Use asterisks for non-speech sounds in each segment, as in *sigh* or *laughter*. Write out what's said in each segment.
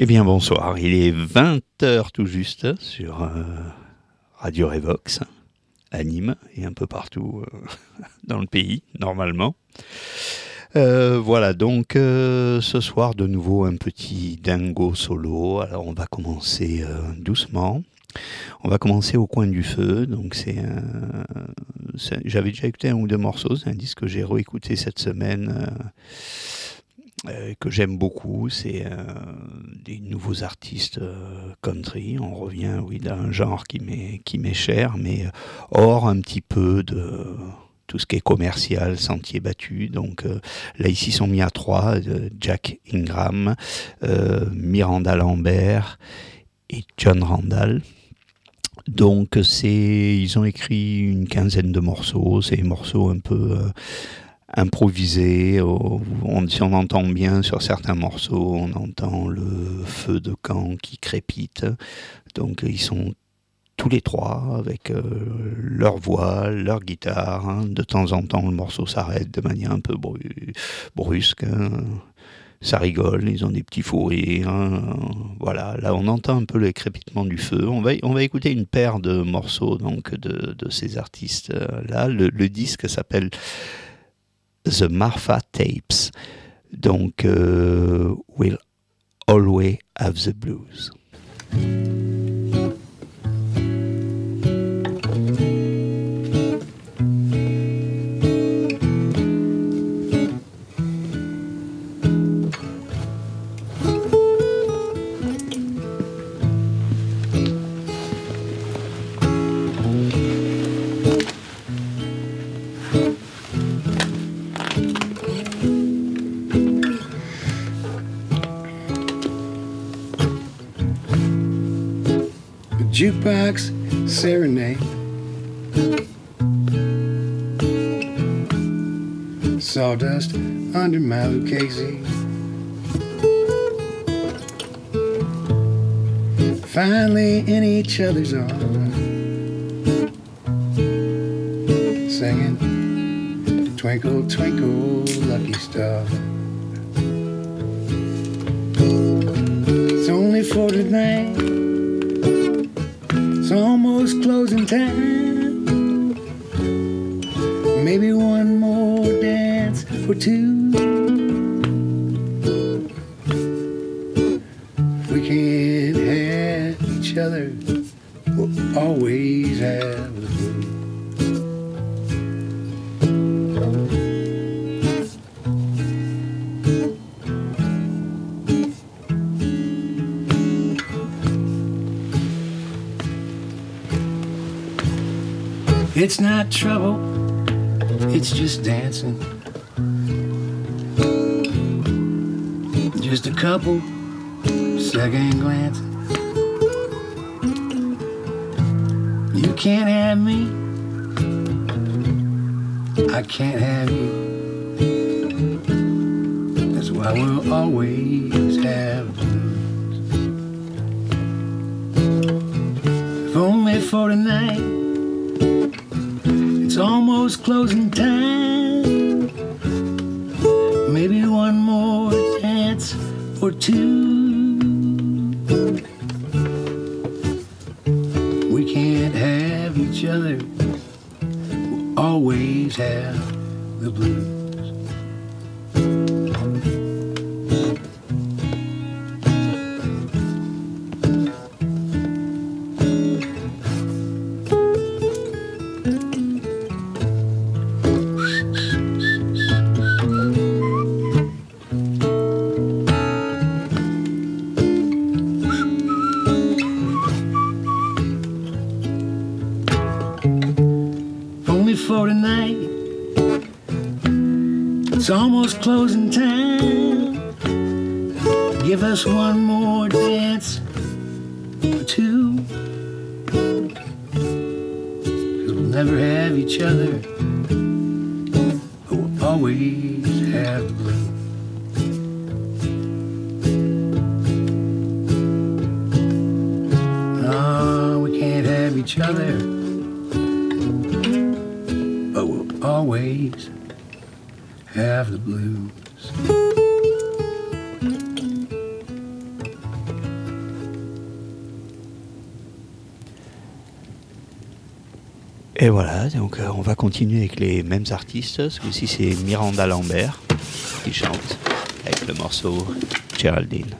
Eh bien bonsoir, il est 20h tout juste sur euh, Radio Revox, à Nîmes et un peu partout euh, *laughs* dans le pays, normalement. Euh, voilà, donc ce soir de nouveau un petit dingo solo. Alors on va commencer doucement. On va commencer au coin du feu. Donc c'est j'avais déjà écouté un ou deux morceaux. C'est un disque que j'ai réécouté cette semaine euh, que j'aime beaucoup, c'est euh, des nouveaux artistes euh, country. On revient, oui, d'un genre qui m'est qui m'est cher, mais hors un petit peu de tout ce qui est commercial, sentier battu. Donc là, ici, sont mis à trois Jack Ingram, Miranda Lambert et John Randall. Donc c'est, ils ont écrit une quinzaine de morceaux. C'est des morceaux un peu improvisé. On, si on entend bien sur certains morceaux, on entend le feu de camp qui crépite. Donc ils sont tous les trois avec euh, leur voix, leur guitare. Hein. De temps en temps, le morceau s'arrête de manière un peu brusque. Hein. Ça rigole, ils ont des petits fous rires. Hein. Voilà, là on entend un peu le crépitement du feu. On va, on va écouter une paire de morceaux donc de, de ces artistes là. le disque s'appelle The Marfa Tapes. Donc, euh, We'll Always Have the Blues. Jukebox serenade. Sawdust under my Lucchese. Finally in each other's arms, singing Twinkle, Twinkle, Lucky Star. It's only for tonight time. Trouble, it's just dancing. Just a couple second glances. You can't have me, I can't have you. That's why we'll always closing time. Maybe one more dance or two. We can't have each other. We'll always have the blues. On va continuer avec les mêmes artistes. Ce coup-ci, c'est Miranda Lambert qui chante avec le morceau Geraldine.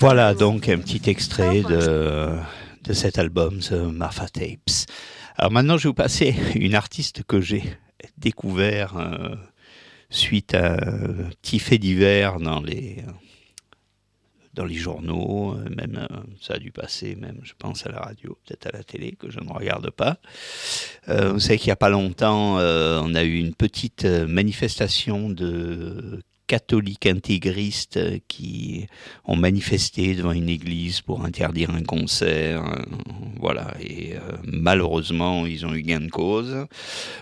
Voilà donc un petit extrait de, de cet album, The Marfa Tapes. Alors maintenant, je vais vous passer une artiste que j'ai découvert euh, suite à un petit fait divers dans les, dans les journaux, euh, même euh, ça a dû passer, même je pense à la radio, peut-être à la télé, que je ne regarde pas. Euh, vous savez qu'il n'y a pas longtemps, euh, on a eu une petite euh, manifestation de catholiques intégristes euh, qui ont manifesté devant une église pour interdire un concert. euh, Voilà, et euh, malheureusement, ils ont eu gain de cause.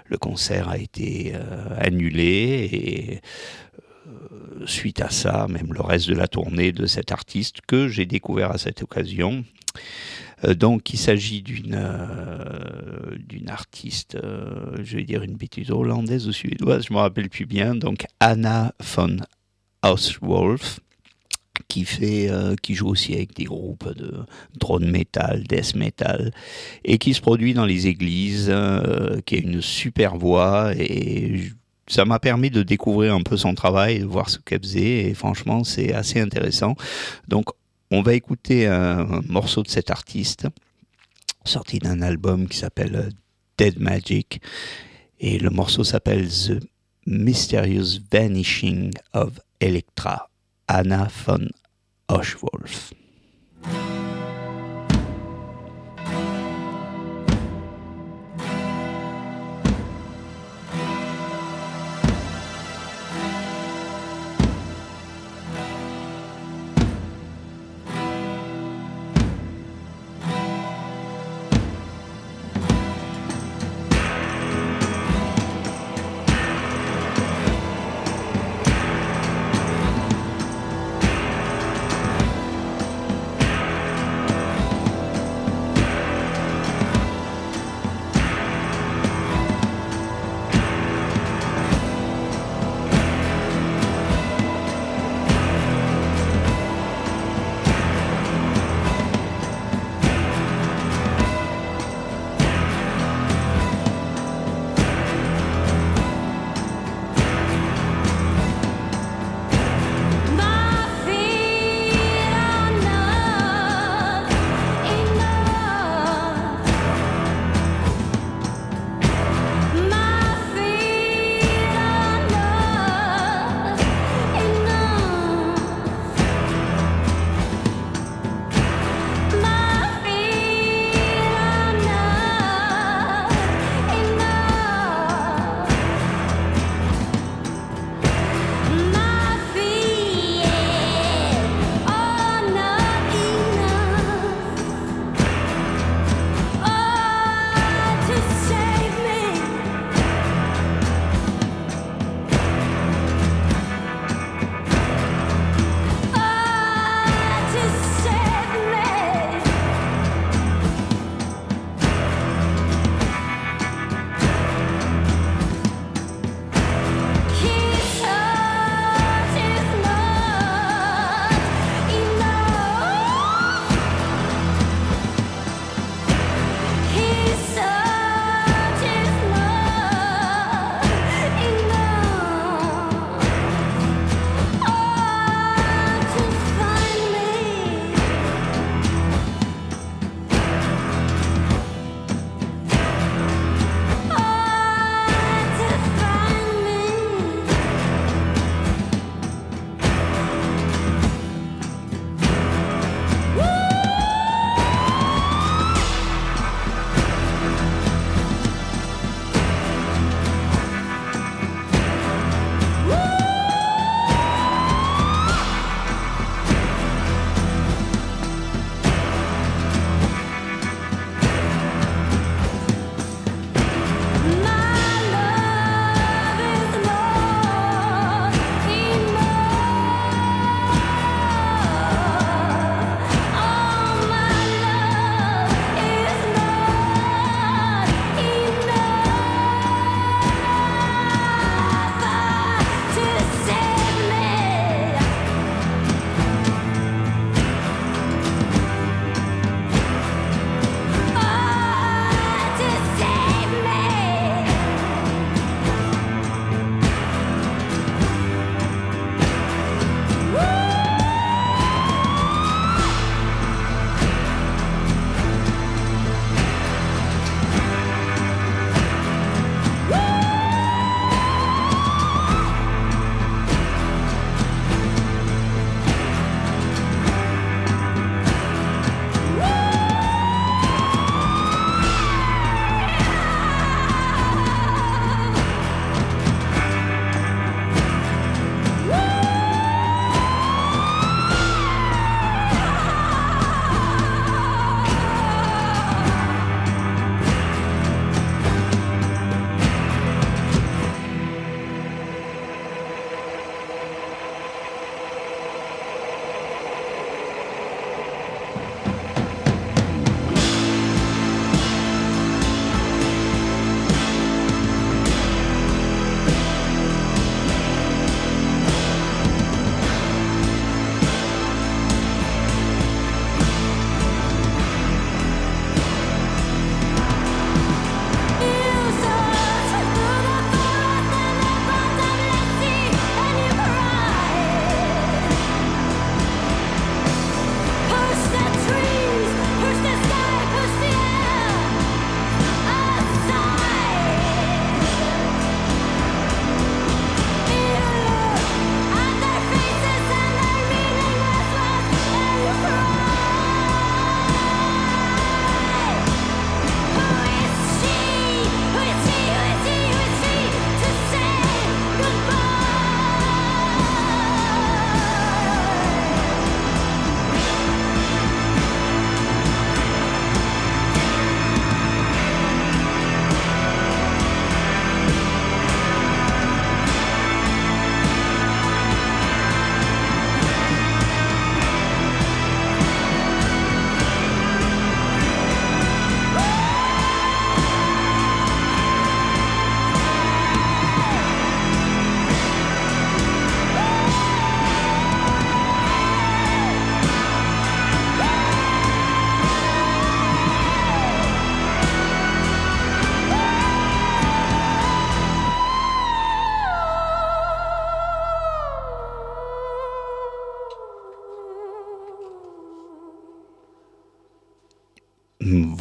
Le concert a été annulé et suite à ça, même le reste de la tournée de cet artiste que j'ai découvert à cette occasion. Euh, donc, il s'agit d'une euh, artiste, euh, je vais dire une bêtise hollandaise ou suédoise, je me rappelle plus bien. Donc, Anna von Hauswolf, qui fait, qui joue aussi avec des groupes de drone metal, death metal, et qui se produit dans les églises, qui a une super voix et ça m'a permis de découvrir un peu son travail, de voir ce qu'elle faisait, et franchement, c'est assez intéressant. Donc, on va écouter un morceau de cet artiste, sorti d'un album qui s'appelle euh, Dead Magic, et le morceau s'appelle The Mysterious Vanishing of Electra, Anna von Oshwolf.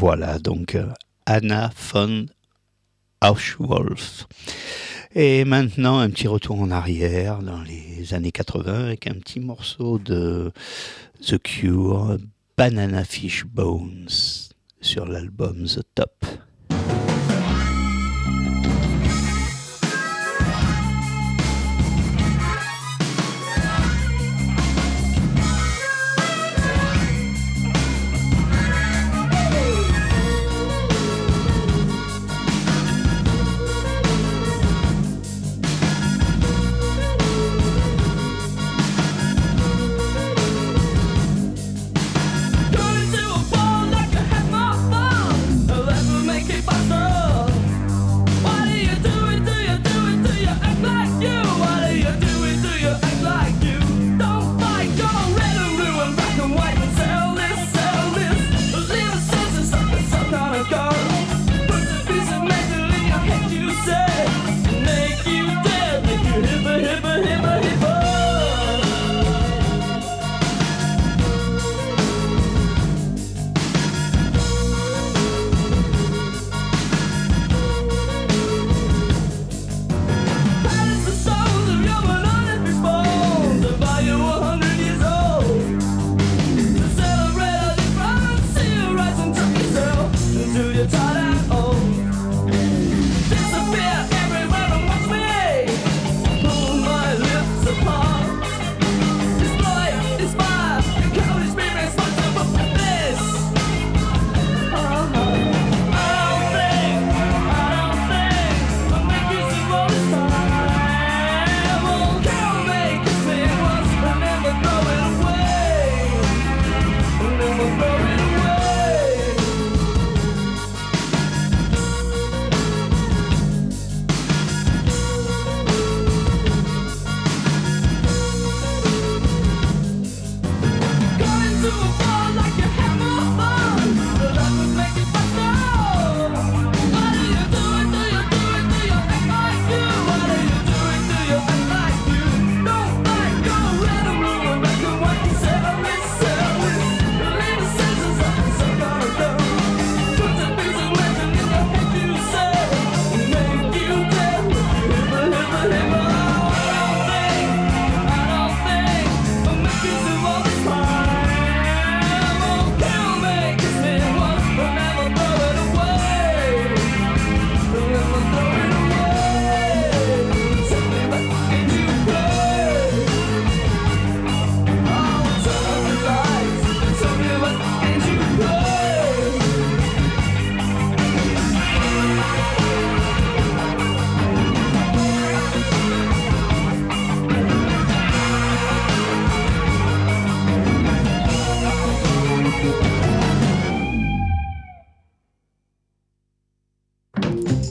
Voilà, donc euh, Anna von Auschwolf. Et maintenant, un petit retour en arrière dans les années 80 avec un petit morceau de The Cure, Banana Fish Bones, sur l'album The Top.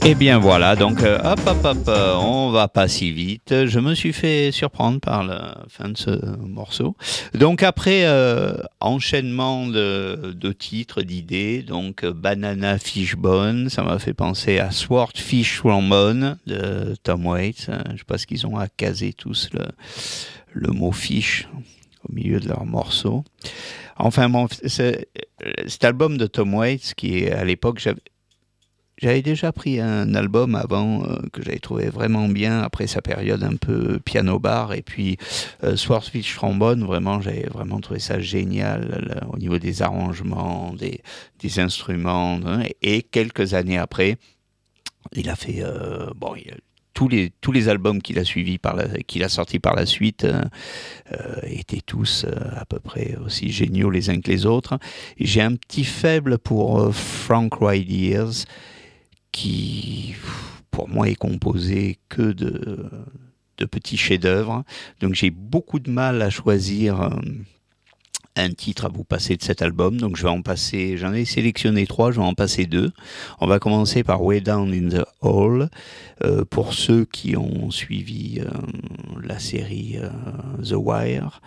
Et eh bien voilà, donc euh, hop hop hop, euh, on va pas si vite. Je me suis fait surprendre par la fin de ce morceau. Donc après euh, enchaînement de, titres, d'idées, donc Banana Fishbone, ça m'a fait penser à Swordfish Trombone de Tom Waits. Je ce qu'ils ont à caser tous le, mot fish au milieu de leur morceau. Enfin bon, cet album de Tom Waits qui à l'époque j'avais j'avais déjà pris un album avant euh, que j'avais trouvé vraiment bien après sa période un peu piano bar et puis euh, Swordfish Trombone vraiment j'avais vraiment trouvé ça génial au niveau des arrangements des, instruments hein, et, quelques années après il a fait euh, bon tous les tous les albums qu'il a suivis a sortis par la suite euh, étaient tous à peu près aussi géniaux les uns que les autres. J'ai un petit faible pour Frank Riders qui, pour moi, est composé que de, de petits chefs-d'œuvre. Donc j'ai beaucoup de mal à choisir euh, un titre à vous passer de cet album. Donc je vais en passer, j'en ai sélectionné trois, je vais en passer deux. On va commencer par Way Down in the Hall. Euh, pour ceux qui ont suivi euh, la série The Wire,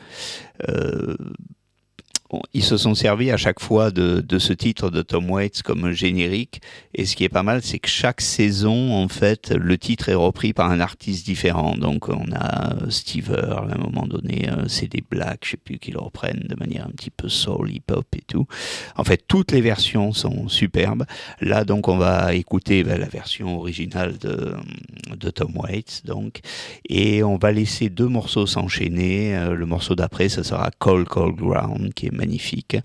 ils se sont servis à chaque fois de, ce titre de Tom Waits comme générique. Et ce qui est pas mal, c'est que chaque saison, en fait, le titre est repris par un artiste différent. Donc on a Steve Earle, à un moment donné, c'est des Blacks, je sais plus, qui le reprennent de manière un petit peu soul, hip-hop et tout. En fait, toutes les versions sont superbes. Là, donc, on va écouter ben, la version originale de, de Tom Waits, donc, et on va laisser deux morceaux s'enchaîner. le morceau d'après, ça sera Cold Cold Ground, qui est magnifique.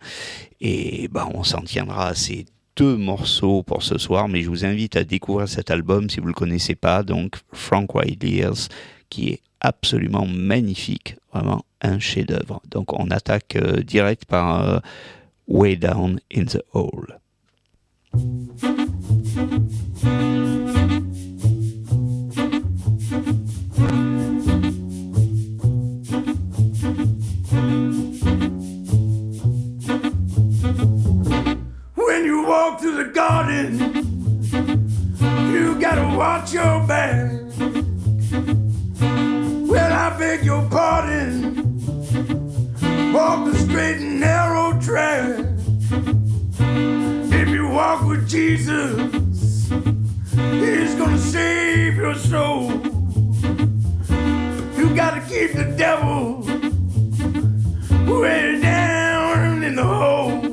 Et bah, on s'en tiendra à ces deux morceaux pour ce soir, mais je vous invite à découvrir cet album si vous ne le connaissez pas, donc Frank White qui est absolument magnifique, vraiment un chef-d'œuvre. Donc on attaque euh, direct par euh, Way Down in the Hole. Walk through the garden, you gotta watch your back. Well, I beg your pardon. Walk the straight and narrow track. If you walk with Jesus, He's gonna save your soul. You gotta keep the devil way down in the hole.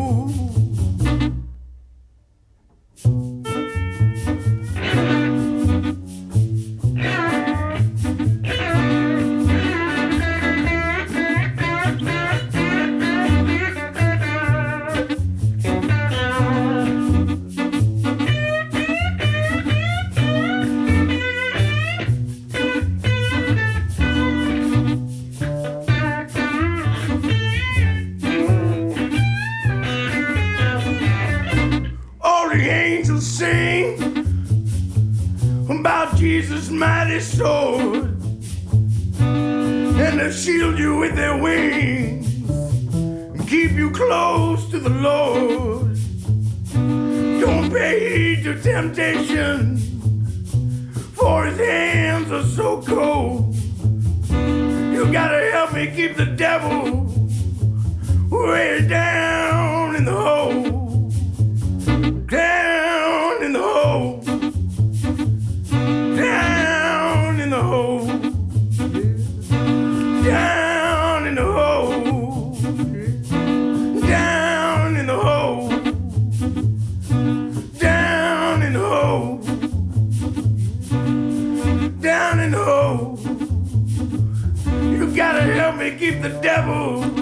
Mighty sword and they shield you with their wings and keep you close to the Lord. Don't pay heed to temptation, for his hands are so cold. You gotta help me keep the devil way down in the hole. Down me keep the devil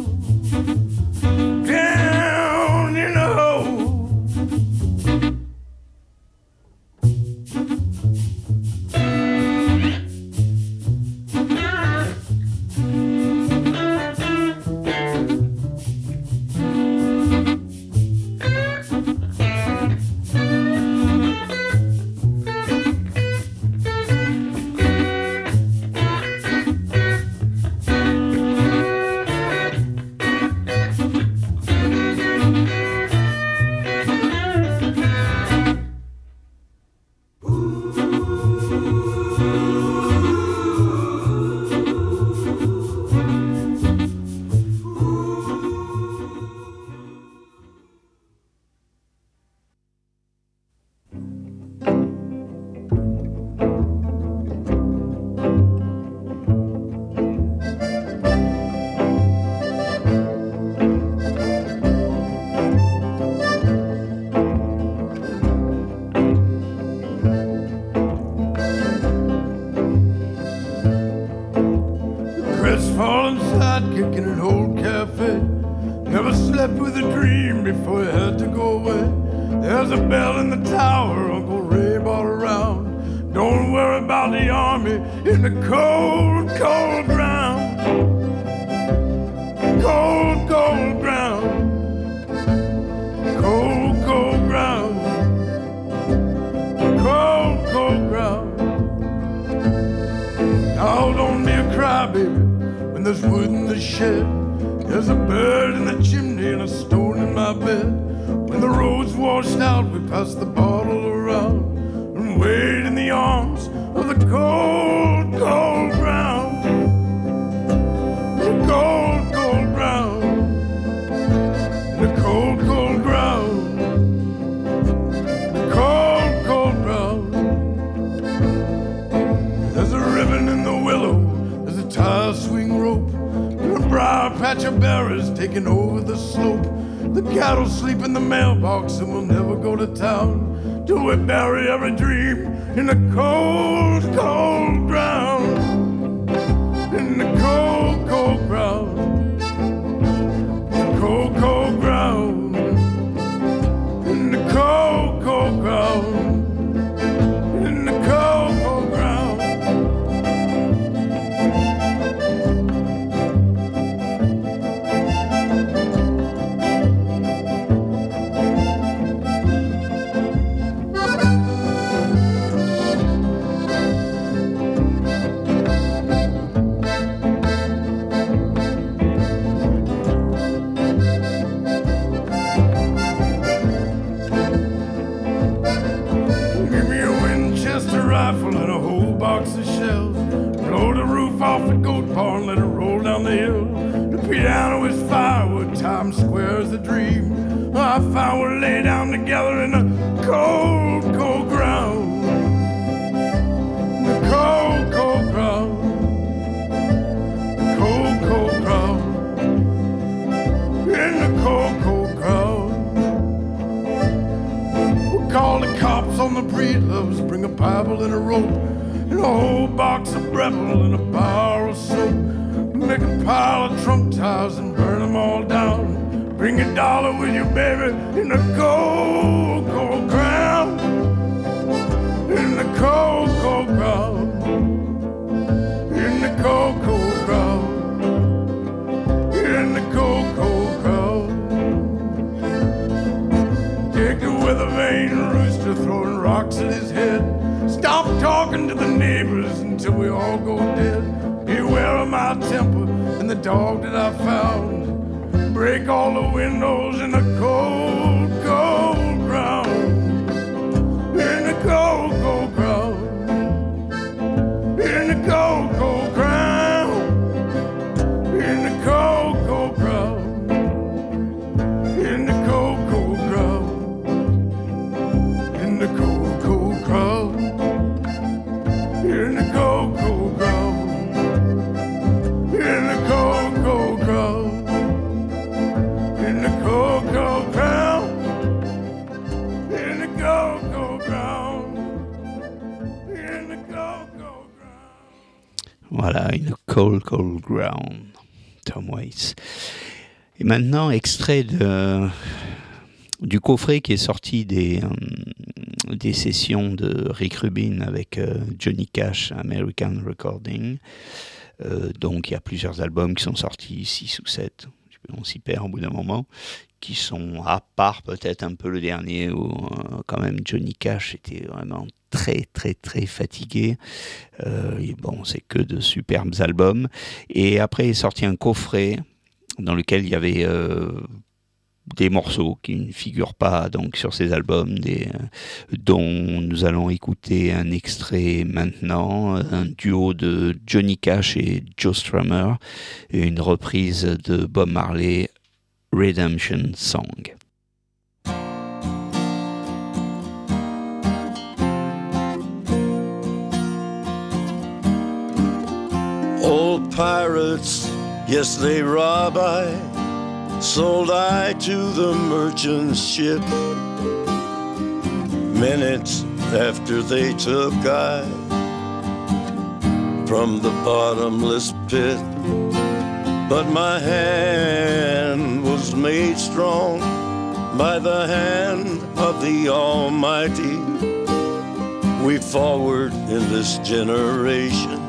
cold, cold ground. Tom Waits. Et maintenant, extrait du coffret qui est sorti des, euh, sessions de Rick Rubin avec euh, Johnny Cash, American Recording. Euh, donc, il y a plusieurs albums qui sont sortis, 6 ou 7. On s'y perd au bout d'un moment. Qui sont, à part peut-être un peu le dernier, où quand même Johnny Cash était vraiment très, très, très fatigué. Euh, et bon, c'est que de superbes albums. Et après est sorti un coffret dans lequel il y avait euh, des morceaux qui ne figurent pas donc sur ces albums, euh, dont nous allons écouter un extrait maintenant, un duo de Johnny Cash et Joe Strummer, et une reprise de Bob Marley, Redemption Song. Old pirates, yes, they rob I. Sold I to the merchant ship. Minutes after they took I from the bottomless pit. But my hand was made strong by the hand of the Almighty. We forward in this generation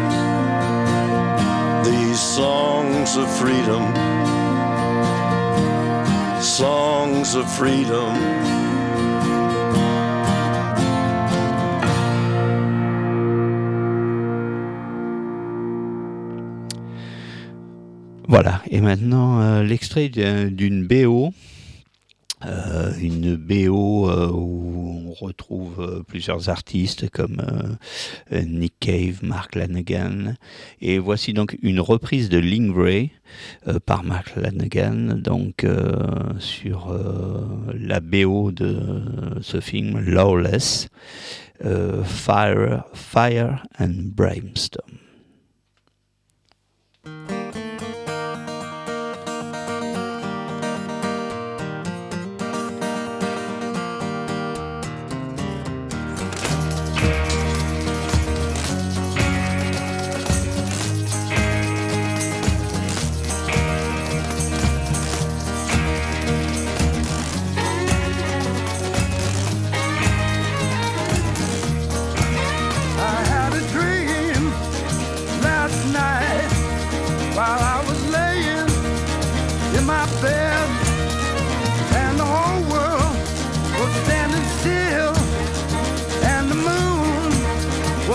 These songs of freedom, songs of freedom. Voilà, et maintenant euh, l'extrait d'un- d'une BO, euh, une BO euh, où on retrouve euh, plusieurs artistes comme euh, Nick Cave, Mark Lanegan, et voici donc une reprise de Lingray par Mark Lanegan, donc sur la BO de ce film Lawless, Fire, Fire and Brimstone.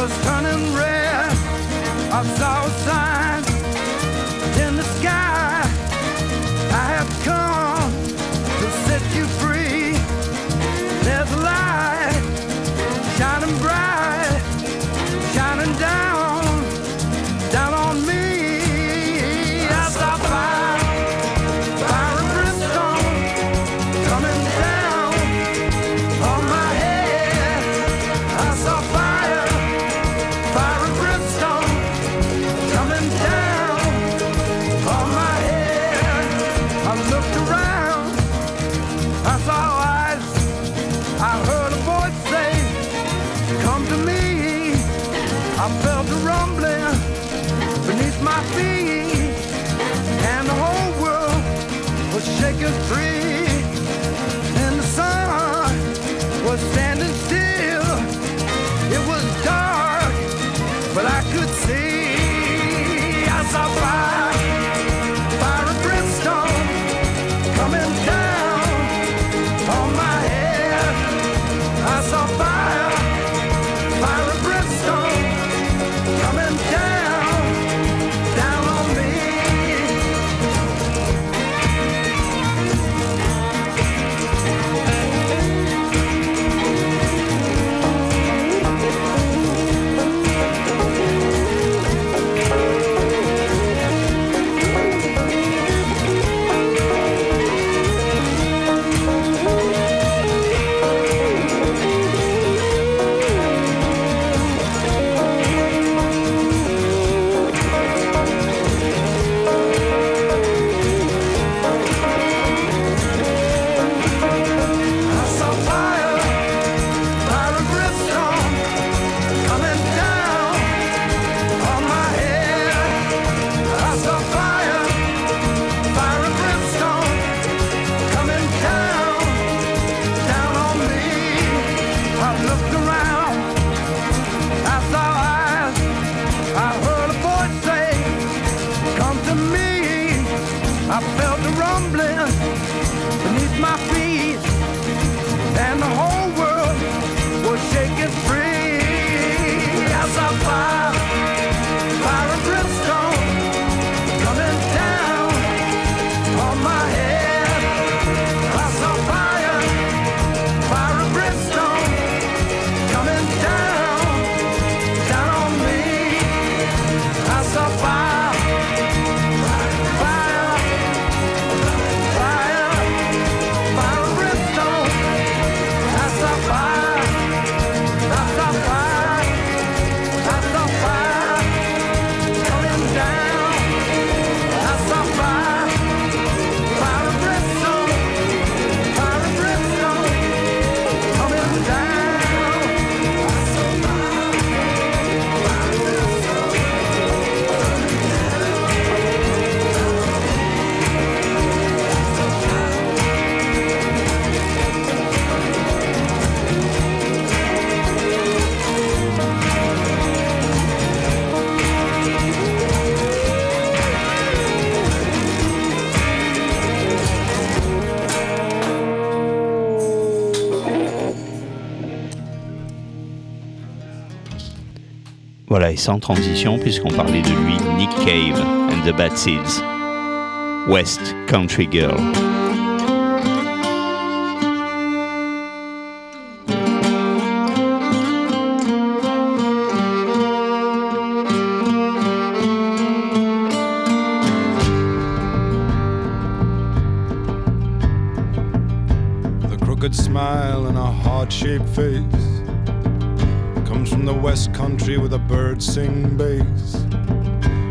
Was turning red. I saw a sign in the sky. I have come sans transition, puisqu'on parlait de lui, Nick Cave and the Bad Seeds. West Country Girl. The crooked smile and a heart shaped face Country with a bird sing bass.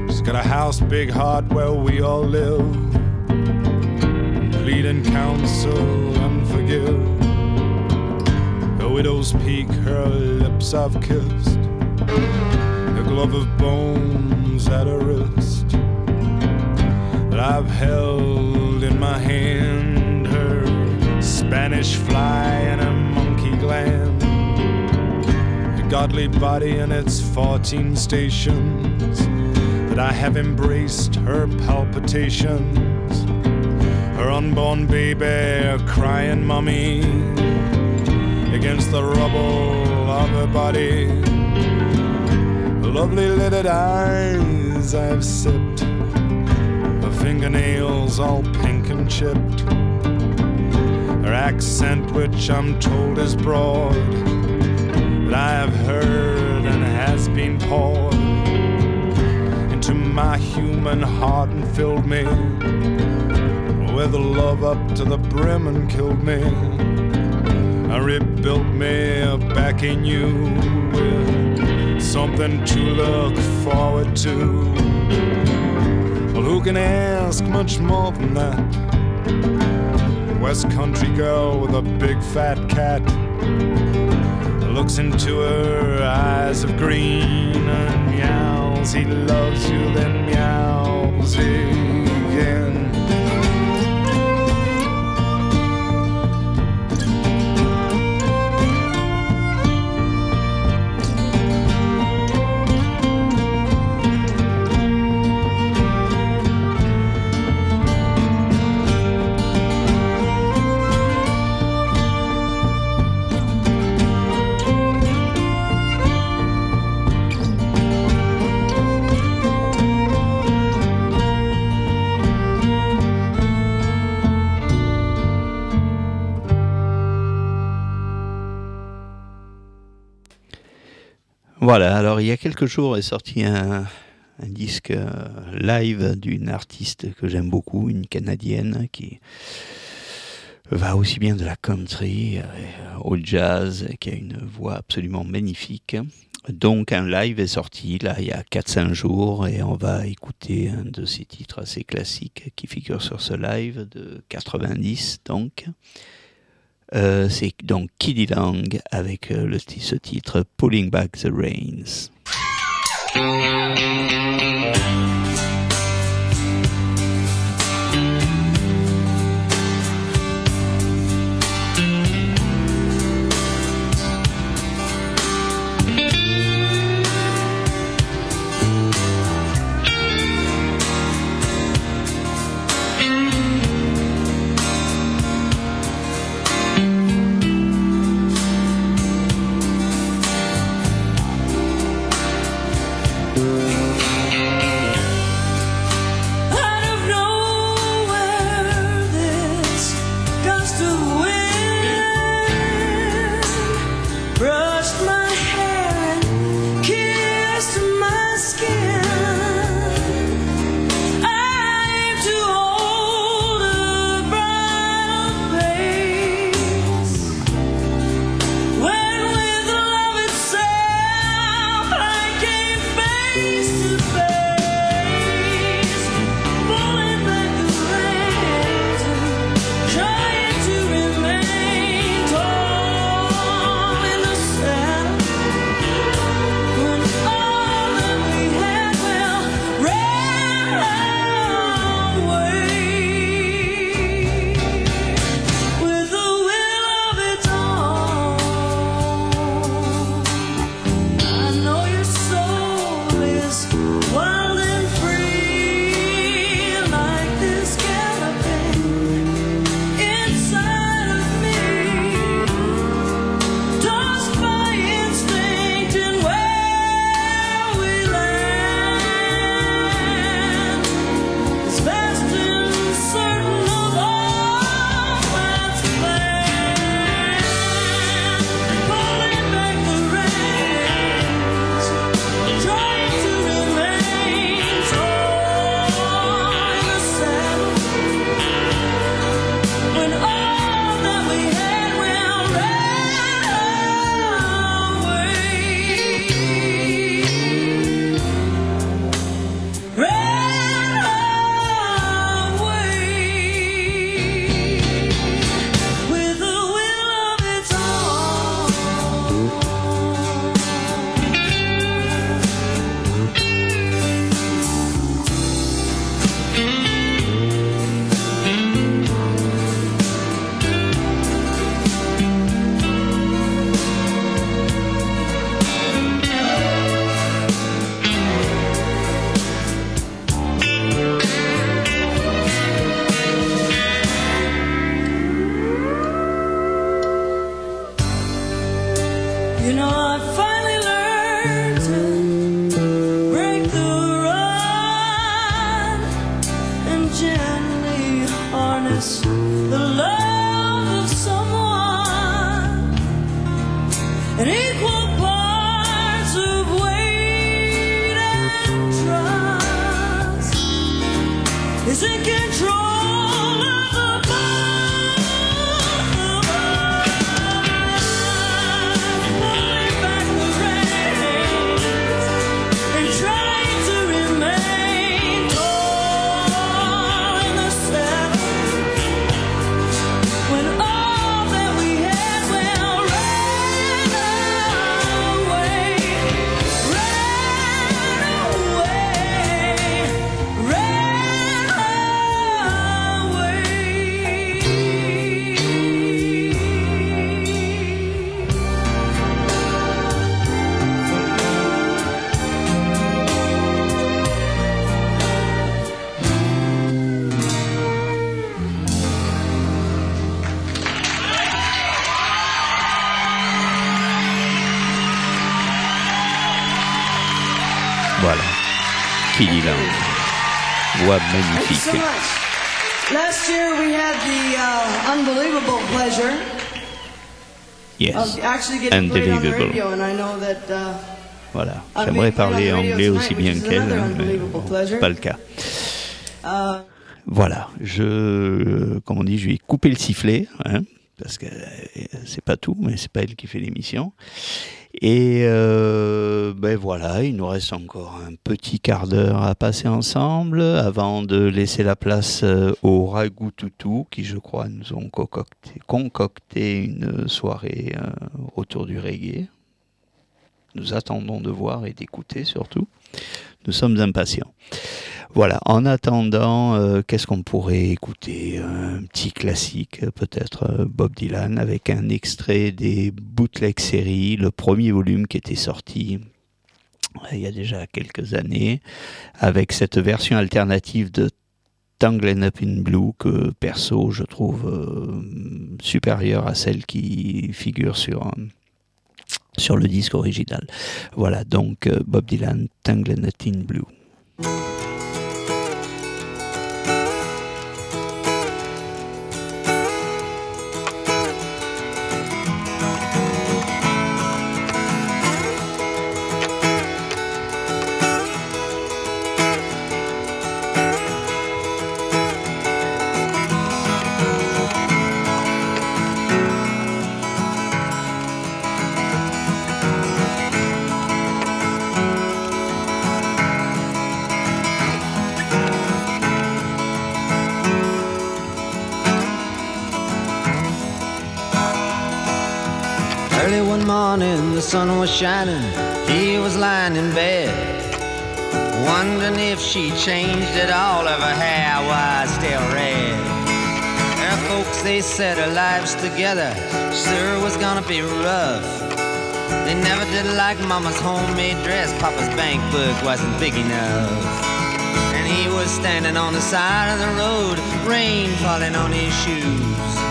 She's got a house big heart where we all live. Plead and counsel and forgive. A widow's peak, her lips I've kissed. A glove of bones at her wrist that I've held in my hand. Her Spanish fly Godly body and its 14 stations. That I have embraced her palpitations. Her unborn baby, a crying mummy. Against the rubble of her body. Lovely lidded eyes I've sipped. Her fingernails all pink and chipped. Her accent, which I'm told is broad, that I have heard and has been poured into my human heart and filled me with love up to the brim and killed me. I rebuilt me back in you with something to look forward to. Well, who can ask much more than that? West country girl with a big fat cat looks into her eyes of green and meows. He loves you, then meows again. Voilà, alors il y a quelques jours est sorti un, disque euh, live d'une artiste que j'aime beaucoup, une Canadienne qui va aussi bien de la country euh, au jazz, qui a une voix absolument magnifique. Donc un live est sorti là il y a 4-5 jours et on va écouter un de ses titres assez classiques qui figure sur ce live de 90 donc. Euh, c'est donc Kiddy Lang avec euh, le, ce titre Pulling Back the Reins. Pleasure Yes. of actually getting played on the Unbelievable. radio, and I know that uh, Voilà. J'aimerais parler anglais aussi bien qu'elle, hein, mais bon, pas le cas. uh, Voilà, je, comme on dit, je vais couper le sifflet, hein, parce que euh, c'est pas tout, mais c'est pas elle qui fait l'émission. Et euh, ben voilà, il nous reste encore un petit quart d'heure à passer ensemble avant de laisser la place euh, aux Ragout Toutou, qui je crois nous ont concocté, une soirée autour du reggae. Nous attendons de voir et d'écouter surtout. Nous sommes impatients. Voilà, en attendant, euh, qu'est-ce qu'on pourrait écouter? Un petit classique, peut-être euh, Bob Dylan, avec un extrait des Bootleg séries, le premier volume qui était sorti il y a déjà quelques années, avec cette version alternative de Tangled Up in Blue que perso je trouve euh, supérieure à celle qui figure sur, sur le disque original. Voilà, donc Bob Dylan, Tangled Up in Blue. Morning, the sun was shining. He was lying in bed, wondering if she changed at all. Of her hair was still red. Her folks, they said her lives together sure was gonna be rough. They never did like Mama's homemade dress. Papa's bank book wasn't big enough. And he was standing on the side of the road, rain falling on his shoes.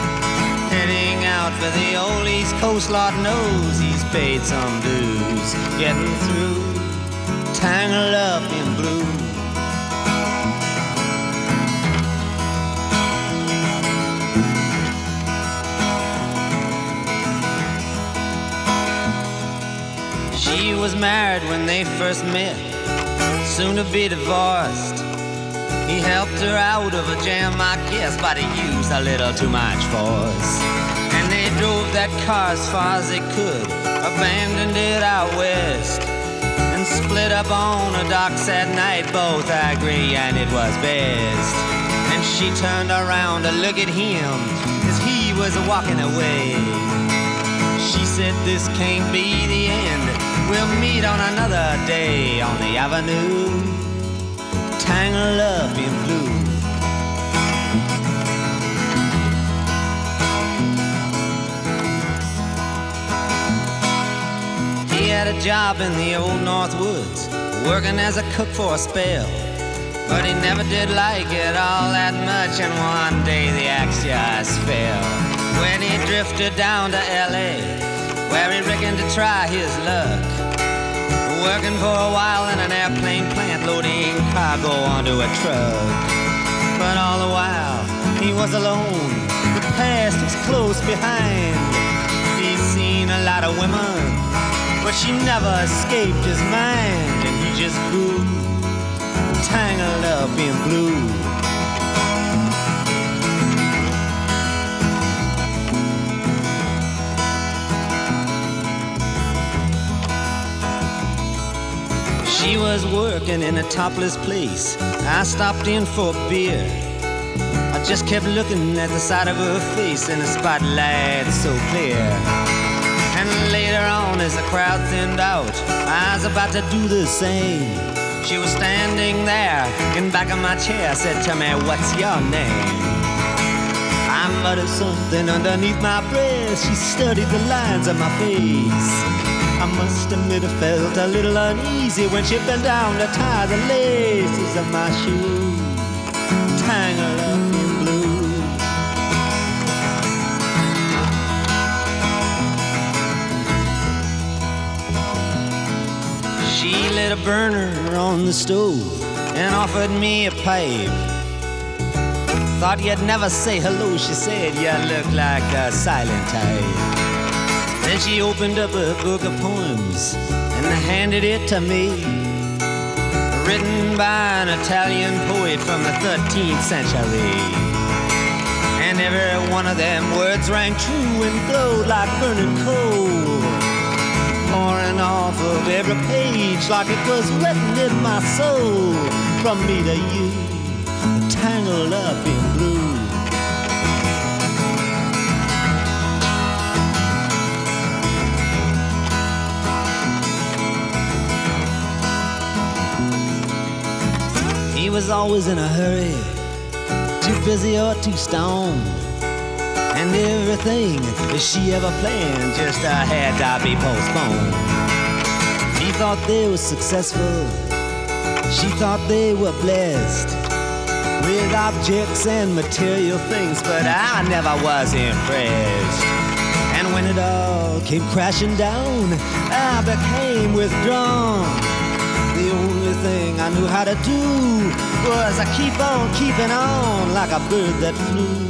For the old East Coast, Lord knows he's paid some dues. Getting through, tangled up in blue. She was married when they first met, soon to be divorced. He helped her out of a jam, I guess, but he used a little too much force. That car as far as they could, abandoned it out west, and split up on a docks at night. Both agree, and it was best. And she turned around to look at him he was walking away. She said, This can't be the end. We'll meet on another day on the avenue tangled up in blue. He had a job in the old North Woods, working as a cook for a spell. But he never did like it all that much, and one day the axe just fell. When he drifted down to LA, where he reckoned to try his luck. Working for a while in an airplane plant, loading cargo onto a truck. But all the while, he was alone. The past was close behind. He's seen a lot of women, but she never escaped his mind. And he just grew tangled up in blue. She was working in a topless place. I stopped in for a beer. I just kept looking at the side of her face in the spotlight so clear. And later on, as the crowd thinned out, I was about to do the same. She was standing there in back of my chair, said to me, What's your name? I muttered something underneath my breath. She studied the lines of my face. I must admit I felt a little uneasy when she bent down to tie the laces of my shoes, tangled up She lit a burner on the stove and offered me a pipe. Thought you'd never say hello, she said. You look like a silent type. Then she opened up a book of poems and handed it to me. Written by an Italian poet from the 13th century. And every one of them words rang true and glowed like burning coal. Pouring off of every page like it was written in my soul. From me to you, tangled up in blue. He was always in a hurry, too busy or too stoned. And everything that she ever planned just uh, had to be postponed. He thought they were successful, she thought they were blessed with objects and material things, but I never was impressed. And when it all came crashing down, I became withdrawn. The only thing I knew how to do was I keep on keeping on like a bird that flew,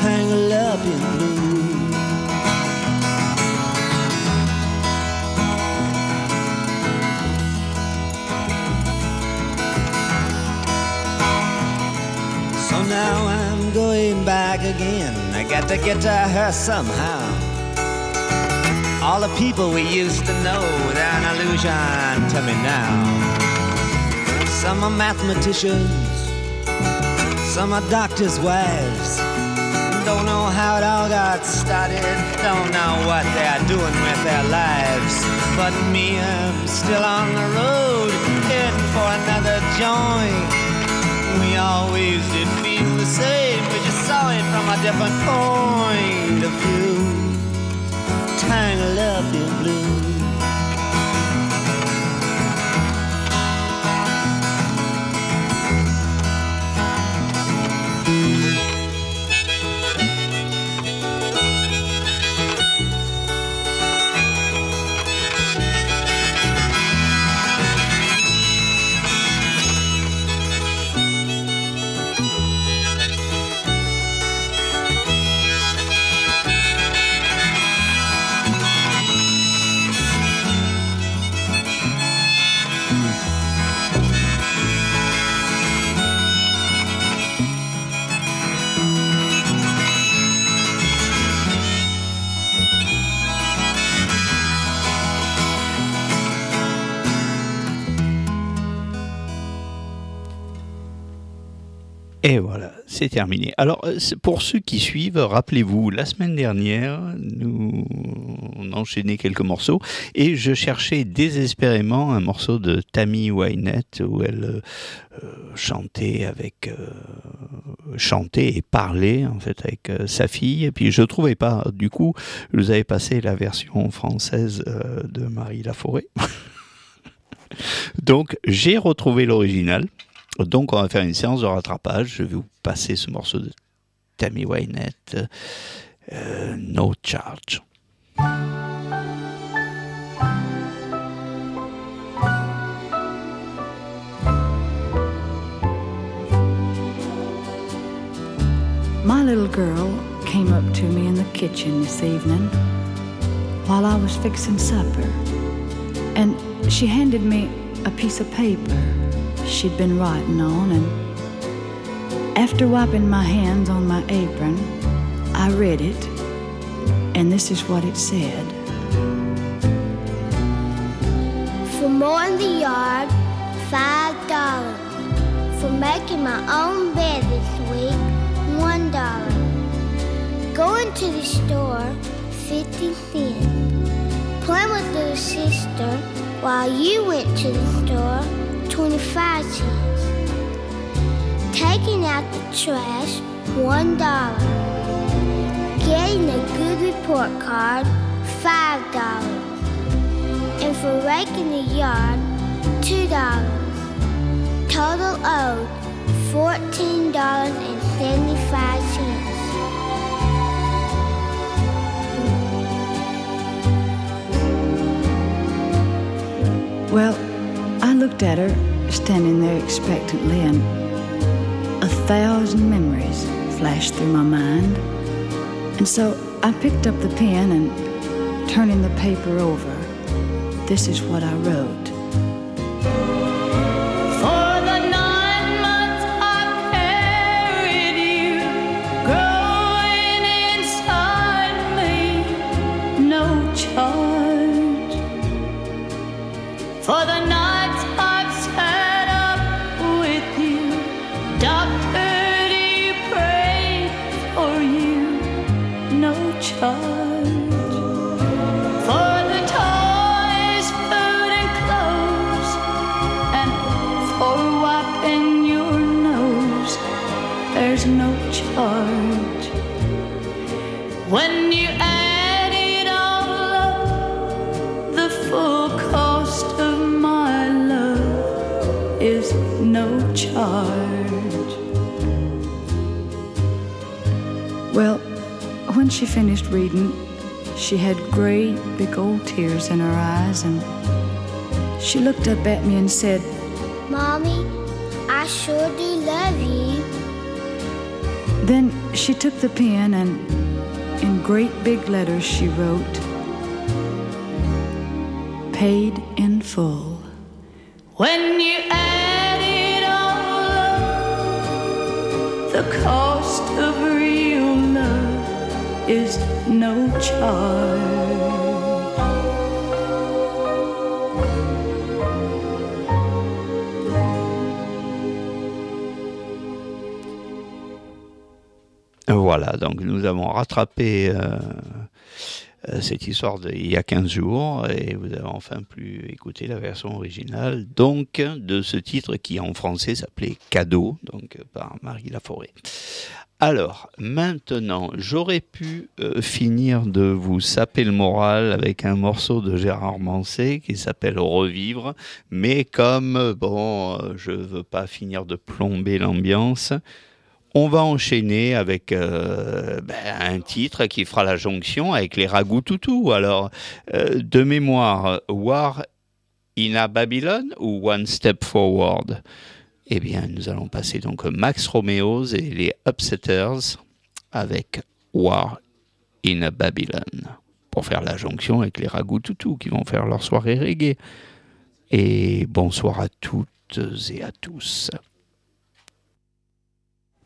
tangled up in blue. So now I'm going back again. I got to get to her somehow. All the people we used to know, they're an illusion to me now. Some are mathematicians, some are doctors' wives. How it all got started, don't know what they're doing with their lives. But me, I'm still on the road, heading for another joint. We always did feel the same, we just saw it from a different point of view tangled up in blue. Et voilà, c'est terminé. Alors, euh, pour ceux qui suivent, rappelez-vous, la semaine dernière, nous on a enchaîné quelques morceaux et je cherchais désespérément un morceau de Tammy Wynette où elle euh, euh, chantait avec chantait et parlait en fait avec sa fille et puis je trouvais pas. Du coup, je vous avais passé la version française de Marie Laforêt. *laughs* Donc, j'ai retrouvé l'original. Donc, on va faire une séance de rattrapage. Je vais vous passer ce morceau de Tammy Wynette, euh, No Charge. My little girl came up to me in the kitchen this evening while I was fixing supper, and she handed me a piece of paper she'd been writing on, and after wiping my hands on my apron, I read it, and this is what it said. For mowing the yard, five dollars. For making my own bed this week, one dollar. Going to the store, fifty cents playing with your sister while you went to the store 25 cents. Taking out the trash $1. Getting a good report card $5. And for raking the yard $2. Total owed $14.75. Well, I looked at her standing there expectantly, and a thousand memories flashed through my mind. And so I picked up the pen and, turning the paper over, this is what I wrote. When she finished reading, she had great big old tears in her eyes, and she looked up at me and said, Mommy, I sure do love you. Then she took the pen and, in great big letters, she wrote, Paid in full. When you add it all up, the cost of real love is no. Voilà, donc nous avons rattrapé euh, cette histoire d'il y a 15 jours et vous avez enfin pu écouter la version originale donc de ce titre qui en français s'appelait Cadeau, donc par Marie Laforêt. Alors, maintenant, j'aurais pu euh, finir de vous saper le moral avec un morceau de Gérard Manset qui s'appelle Revivre, mais comme, euh, bon, euh, je veux pas finir de plomber l'ambiance, on va enchaîner avec euh, ben, un titre qui fera la jonction avec les ragoûts toutous. Alors, euh, de mémoire, War in a Babylon ou One Step Forward? Eh bien, nous allons passer donc Max Romeos et les Upsetters avec War in a Babylon pour faire la jonction avec les ragoûts toutous qui vont faire leur soirée reggae. Et bonsoir à toutes et à tous.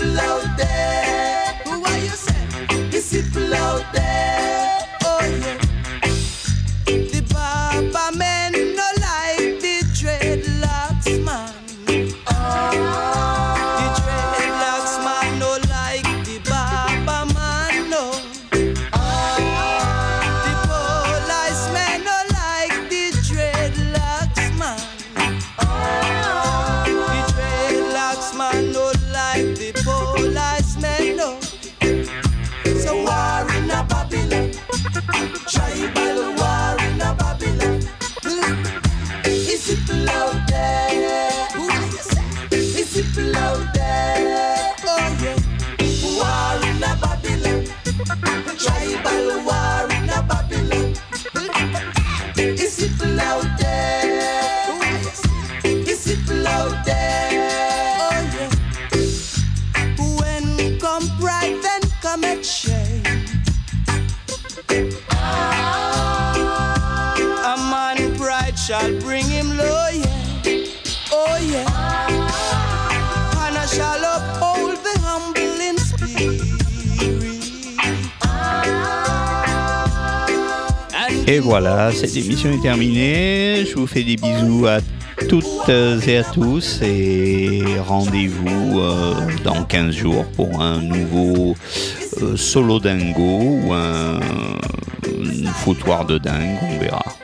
It's voilà, cette émission est terminée. Je vous fais des bisous à toutes et à tous et rendez-vous euh, dans 15 jours pour un nouveau euh, solo dingo ou un, un foutoir de dingue, on verra.